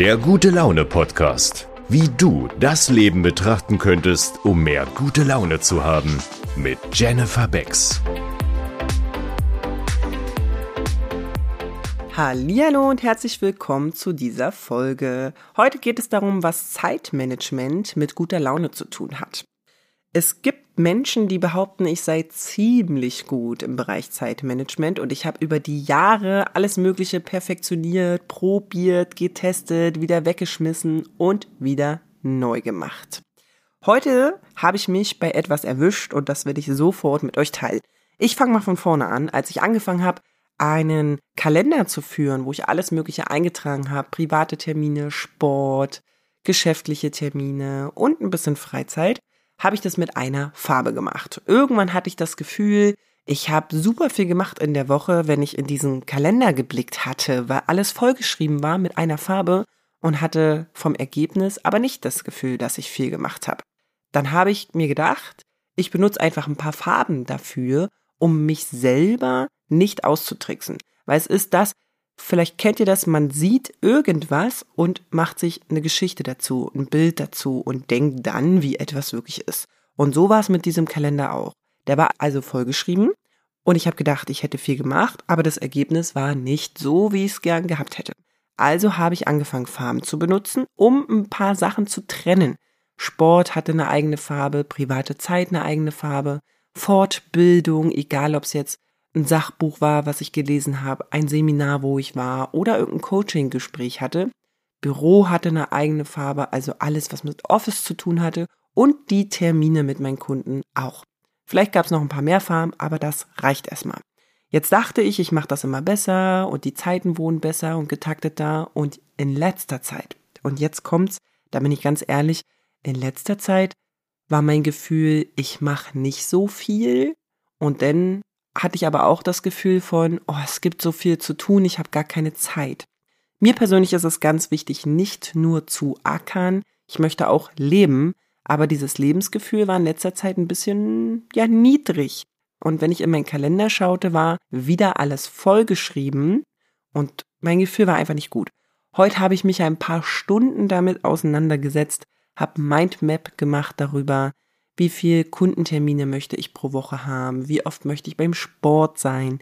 Der gute Laune Podcast. Wie du das Leben betrachten könntest, um mehr gute Laune zu haben. Mit Jennifer Becks. Hallo und herzlich willkommen zu dieser Folge. Heute geht es darum, was Zeitmanagement mit guter Laune zu tun hat. Es gibt Menschen, die behaupten, ich sei ziemlich gut im Bereich Zeitmanagement und ich habe über die Jahre alles Mögliche perfektioniert, probiert, getestet, wieder weggeschmissen und wieder neu gemacht. Heute habe ich mich bei etwas erwischt und das werde ich sofort mit euch teilen. Ich fange mal von vorne an. Als ich angefangen habe, einen Kalender zu führen, wo ich alles Mögliche eingetragen habe, private Termine, Sport, geschäftliche Termine und ein bisschen Freizeit, habe ich das mit einer Farbe gemacht. Irgendwann hatte ich das Gefühl, ich habe super viel gemacht in der Woche, wenn ich in diesen Kalender geblickt hatte, weil alles vollgeschrieben war mit einer Farbe und hatte vom Ergebnis aber nicht das Gefühl, dass ich viel gemacht habe. Dann habe ich mir gedacht, ich benutze einfach ein paar Farben dafür, um mich selber nicht auszutricksen. Weil es ist das, Vielleicht kennt ihr das, man sieht irgendwas und macht sich eine Geschichte dazu, ein Bild dazu und denkt dann, wie etwas wirklich ist. Und so war es mit diesem Kalender auch. Der war also vollgeschrieben und ich habe gedacht, ich hätte viel gemacht, aber das Ergebnis war nicht so, wie ich es gern gehabt hätte. Also habe ich angefangen, Farben zu benutzen, um ein paar Sachen zu trennen. Sport hatte eine eigene Farbe, private Zeit eine eigene Farbe, Fortbildung, egal ob es jetzt ein Sachbuch war, was ich gelesen habe, ein Seminar, wo ich war oder irgendein Coaching-Gespräch hatte. Büro hatte eine eigene Farbe, also alles, was mit Office zu tun hatte und die Termine mit meinen Kunden auch. Vielleicht gab es noch ein paar mehr Farben, aber das reicht erstmal. Jetzt dachte ich, ich mache das immer besser und die Zeiten wohnen besser und getakteter und in letzter Zeit, und jetzt kommt's, da bin ich ganz ehrlich, in letzter Zeit war mein Gefühl, ich mache nicht so viel und dann hatte ich aber auch das Gefühl von, oh, es gibt so viel zu tun, ich habe gar keine Zeit. Mir persönlich ist es ganz wichtig, nicht nur zu ackern, ich möchte auch leben, aber dieses Lebensgefühl war in letzter Zeit ein bisschen, ja, niedrig. Und wenn ich in meinen Kalender schaute, war wieder alles vollgeschrieben und mein Gefühl war einfach nicht gut. Heute habe ich mich ein paar Stunden damit auseinandergesetzt, habe Mindmap gemacht darüber, wie viel Kundentermine möchte ich pro Woche haben, wie oft möchte ich beim Sport sein,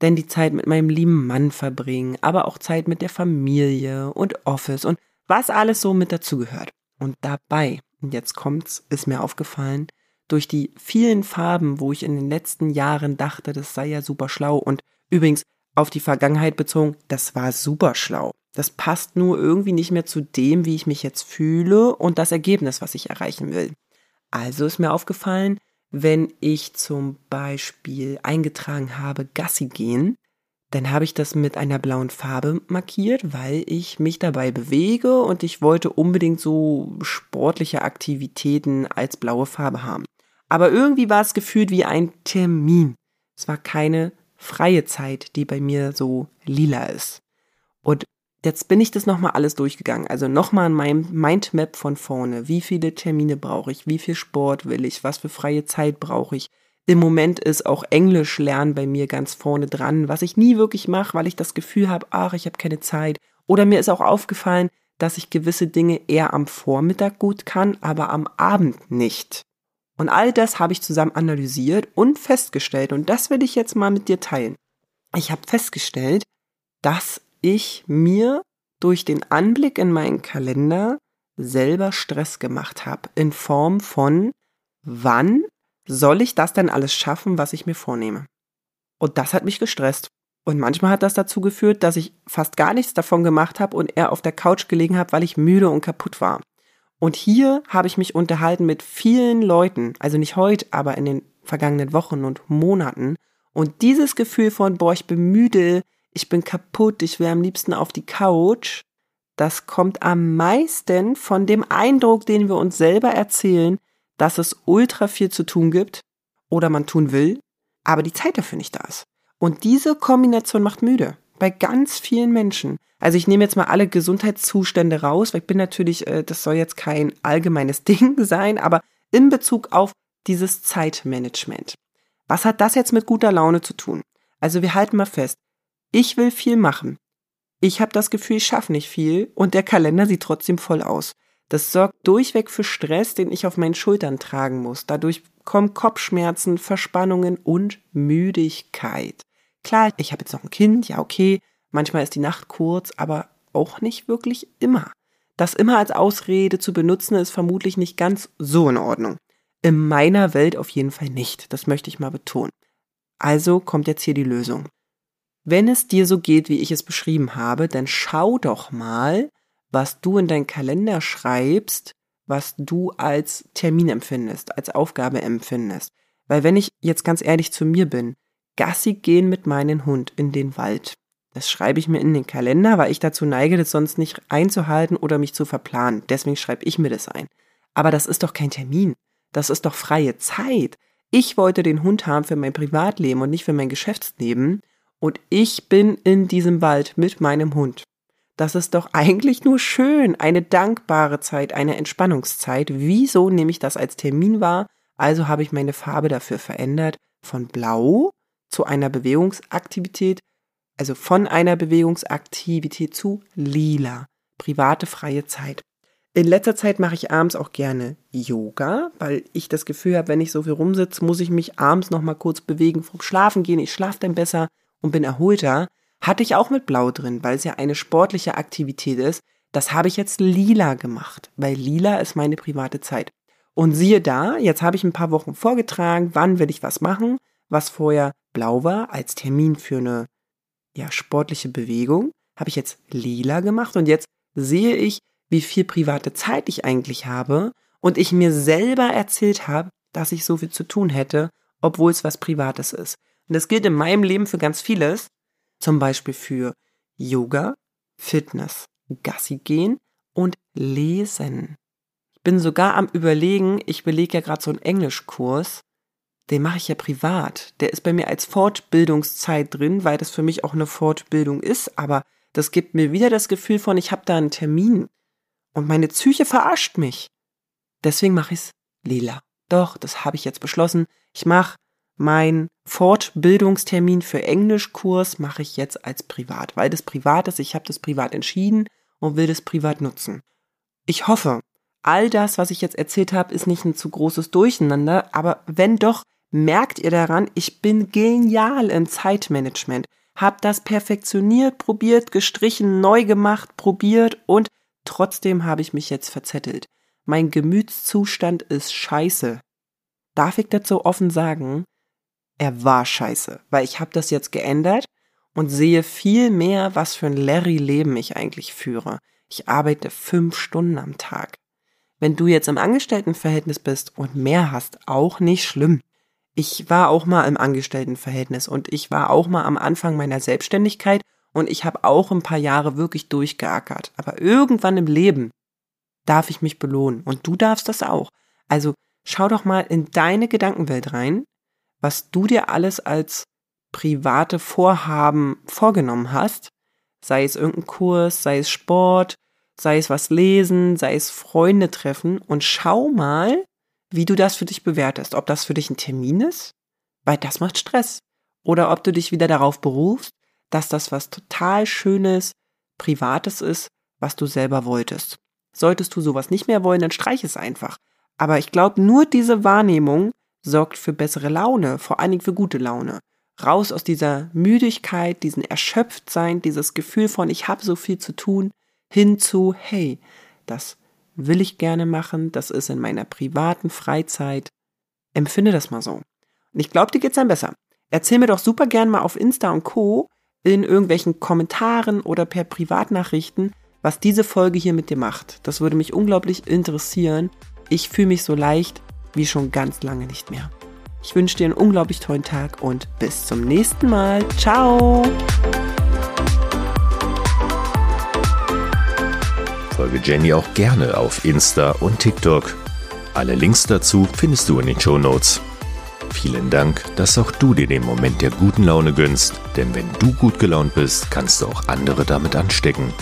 denn die Zeit mit meinem lieben Mann verbringen, aber auch Zeit mit der Familie und Office und was alles so mit dazugehört. Und dabei, und jetzt kommt's, ist mir aufgefallen, durch die vielen Farben, wo ich in den letzten Jahren dachte, das sei ja super schlau und übrigens auf die Vergangenheit bezogen, das war super schlau. Das passt nur irgendwie nicht mehr zu dem, wie ich mich jetzt fühle und das Ergebnis, was ich erreichen will. Also ist mir aufgefallen, wenn ich zum Beispiel eingetragen habe, Gassi gehen, dann habe ich das mit einer blauen Farbe markiert, weil ich mich dabei bewege und ich wollte unbedingt so sportliche Aktivitäten als blaue Farbe haben. Aber irgendwie war es gefühlt wie ein Termin. Es war keine freie Zeit, die bei mir so lila ist. Und Jetzt bin ich das nochmal alles durchgegangen. Also nochmal in meinem Mindmap von vorne. Wie viele Termine brauche ich? Wie viel Sport will ich? Was für freie Zeit brauche ich? Im Moment ist auch Englisch lernen bei mir ganz vorne dran, was ich nie wirklich mache, weil ich das Gefühl habe, ach, ich habe keine Zeit. Oder mir ist auch aufgefallen, dass ich gewisse Dinge eher am Vormittag gut kann, aber am Abend nicht. Und all das habe ich zusammen analysiert und festgestellt, und das will ich jetzt mal mit dir teilen. Ich habe festgestellt, dass ich mir durch den Anblick in meinen Kalender selber Stress gemacht habe in Form von wann soll ich das denn alles schaffen, was ich mir vornehme? Und das hat mich gestresst. Und manchmal hat das dazu geführt, dass ich fast gar nichts davon gemacht habe und eher auf der Couch gelegen habe, weil ich müde und kaputt war. Und hier habe ich mich unterhalten mit vielen Leuten, also nicht heute, aber in den vergangenen Wochen und Monaten. Und dieses Gefühl von, boah, ich bin müde, ich bin kaputt, ich will am liebsten auf die Couch, das kommt am meisten von dem Eindruck, den wir uns selber erzählen, dass es ultra viel zu tun gibt oder man tun will, aber die Zeit dafür nicht da ist. Und diese Kombination macht müde bei ganz vielen Menschen. Also ich nehme jetzt mal alle Gesundheitszustände raus, weil ich bin natürlich, äh, das soll jetzt kein allgemeines Ding sein, aber in Bezug auf dieses Zeitmanagement. Was hat das jetzt mit guter Laune zu tun? Also wir halten mal fest, ich will viel machen. Ich habe das Gefühl, ich schaffe nicht viel und der Kalender sieht trotzdem voll aus. Das sorgt durchweg für Stress, den ich auf meinen Schultern tragen muss. Dadurch kommen Kopfschmerzen, Verspannungen und Müdigkeit. Klar, ich habe jetzt noch ein Kind, ja okay, manchmal ist die Nacht kurz, aber auch nicht wirklich immer. Das immer als Ausrede zu benutzen, ist vermutlich nicht ganz so in Ordnung. In meiner Welt auf jeden Fall nicht, das möchte ich mal betonen. Also kommt jetzt hier die Lösung. Wenn es dir so geht, wie ich es beschrieben habe, dann schau doch mal, was du in deinen Kalender schreibst, was du als Termin empfindest, als Aufgabe empfindest. Weil wenn ich jetzt ganz ehrlich zu mir bin, Gassi gehen mit meinem Hund in den Wald. Das schreibe ich mir in den Kalender, weil ich dazu neige, das sonst nicht einzuhalten oder mich zu verplanen. Deswegen schreibe ich mir das ein. Aber das ist doch kein Termin. Das ist doch freie Zeit. Ich wollte den Hund haben für mein Privatleben und nicht für mein Geschäftsleben. Und ich bin in diesem Wald mit meinem Hund. Das ist doch eigentlich nur schön, eine dankbare Zeit, eine Entspannungszeit. Wieso nehme ich das als Termin wahr? Also habe ich meine Farbe dafür verändert von blau zu einer Bewegungsaktivität also von einer Bewegungsaktivität zu lila, private freie Zeit. In letzter Zeit mache ich abends auch gerne Yoga, weil ich das Gefühl habe, wenn ich so viel rumsitze, muss ich mich abends noch mal kurz bewegen vom Schlafen gehen. Ich schlafe dann besser und bin erholter. Hatte ich auch mit Blau drin, weil es ja eine sportliche Aktivität ist. Das habe ich jetzt lila gemacht, weil lila ist meine private Zeit. Und siehe da, jetzt habe ich ein paar Wochen vorgetragen, wann will ich was machen, was vorher blau war als Termin für eine ja, sportliche Bewegung, habe ich jetzt lila gemacht und jetzt sehe ich, wie viel private Zeit ich eigentlich habe und ich mir selber erzählt habe, dass ich so viel zu tun hätte, obwohl es was Privates ist. Und das gilt in meinem Leben für ganz vieles, zum Beispiel für Yoga, Fitness, Gassi gehen und Lesen. Ich bin sogar am Überlegen, ich belege ja gerade so einen Englischkurs den mache ich ja privat. Der ist bei mir als Fortbildungszeit drin, weil das für mich auch eine Fortbildung ist, aber das gibt mir wieder das Gefühl von, ich habe da einen Termin. Und meine Psyche verarscht mich. Deswegen mache ich es lila. Doch, das habe ich jetzt beschlossen. Ich mache mein Fortbildungstermin für Englischkurs mache ich jetzt als privat, weil das privat ist. Ich habe das privat entschieden und will das privat nutzen. Ich hoffe, all das, was ich jetzt erzählt habe, ist nicht ein zu großes Durcheinander, aber wenn doch, merkt ihr daran, ich bin genial im Zeitmanagement. Hab das perfektioniert, probiert, gestrichen, neu gemacht, probiert und trotzdem habe ich mich jetzt verzettelt. Mein Gemütszustand ist scheiße. Darf ich dazu offen sagen? Er war scheiße, weil ich habe das jetzt geändert und sehe viel mehr, was für ein Larry-Leben ich eigentlich führe. Ich arbeite fünf Stunden am Tag. Wenn du jetzt im Angestelltenverhältnis bist und mehr hast, auch nicht schlimm ich war auch mal im Angestelltenverhältnis und ich war auch mal am Anfang meiner Selbstständigkeit und ich habe auch ein paar Jahre wirklich durchgeackert. Aber irgendwann im Leben darf ich mich belohnen und du darfst das auch. Also schau doch mal in deine Gedankenwelt rein, was du dir alles als private Vorhaben vorgenommen hast, sei es irgendein Kurs, sei es Sport, sei es was lesen, sei es Freunde treffen und schau mal, wie du das für dich bewertest. Ob das für dich ein Termin ist, weil das macht Stress. Oder ob du dich wieder darauf berufst, dass das was total Schönes, Privates ist, was du selber wolltest. Solltest du sowas nicht mehr wollen, dann streich es einfach. Aber ich glaube, nur diese Wahrnehmung sorgt für bessere Laune, vor allen Dingen für gute Laune. Raus aus dieser Müdigkeit, diesen Erschöpftsein, dieses Gefühl von ich habe so viel zu tun, hin zu hey, das will ich gerne machen, das ist in meiner privaten Freizeit. Empfinde das mal so. Und ich glaube, dir geht's dann besser. Erzähl mir doch super gern mal auf Insta und Co. in irgendwelchen Kommentaren oder per Privatnachrichten, was diese Folge hier mit dir macht. Das würde mich unglaublich interessieren. Ich fühle mich so leicht wie schon ganz lange nicht mehr. Ich wünsche dir einen unglaublich tollen Tag und bis zum nächsten Mal. Ciao! folge Jenny auch gerne auf Insta und TikTok. Alle Links dazu findest du in den Show Notes. Vielen Dank, dass auch du dir den Moment der guten Laune gönnst, denn wenn du gut gelaunt bist, kannst du auch andere damit anstecken.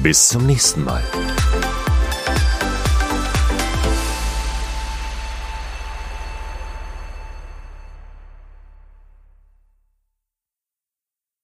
Bis zum nächsten Mal.